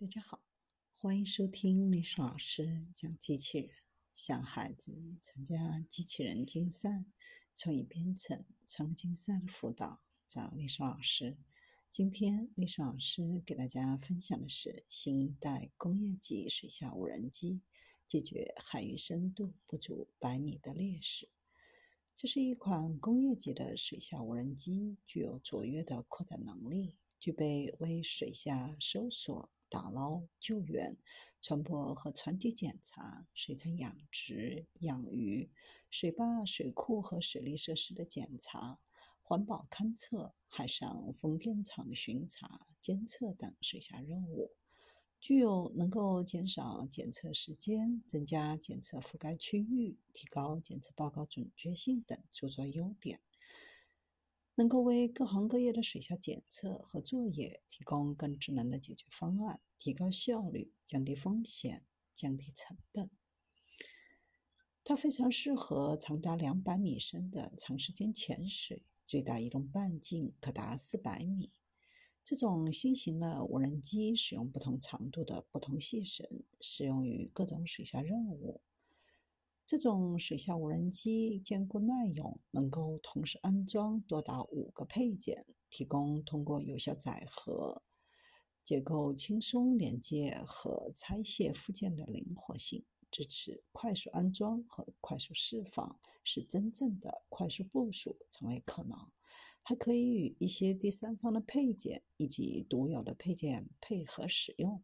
大家好，欢迎收听历史老师讲机器人，想孩子参加机器人竞赛、创意编程、创客竞赛的辅导，找历史老师。今天历史老师给大家分享的是新一代工业级水下无人机，解决海域深度不足百米的劣势。这是一款工业级的水下无人机，具有卓越的扩展能力，具备为水下搜索。打捞、救援、船舶和船体检查、水产养殖、养鱼、水坝、水库和水利设施的检查、环保勘测、海上风电场巡查、监测等水下任务，具有能够减少检测时间、增加检测覆盖区域、提高检测报告准确性等诸多优点。能够为各行各业的水下检测和作业提供更智能的解决方案，提高效率，降低风险，降低成本。它非常适合长达两百米深的长时间潜水，最大移动半径可达四百米。这种新型的无人机使用不同长度的不同细绳，适用于各种水下任务。这种水下无人机坚固耐用，能够同时安装多达五个配件，提供通过有效载荷、结构轻松连接和拆卸附件的灵活性，支持快速安装和快速释放，使真正的快速部署成为可能。还可以与一些第三方的配件以及独有的配件配合使用。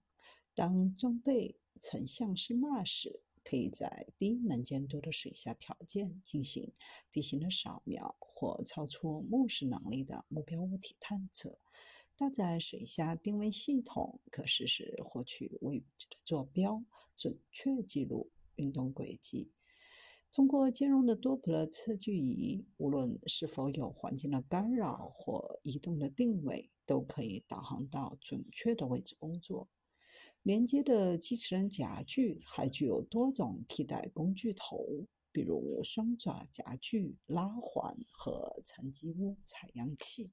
当装备成像式码时，可以在低能见度的水下条件进行地形的扫描或超出目视能力的目标物体探测。搭载水下定位系统，可实时获取位置的坐标，准确记录运动轨迹。通过兼容的多普勒测距仪，无论是否有环境的干扰或移动的定位，都可以导航到准确的位置工作。连接的机器人夹具还具有多种替代工具头，比如双爪夹具、拉环和沉积物采样器。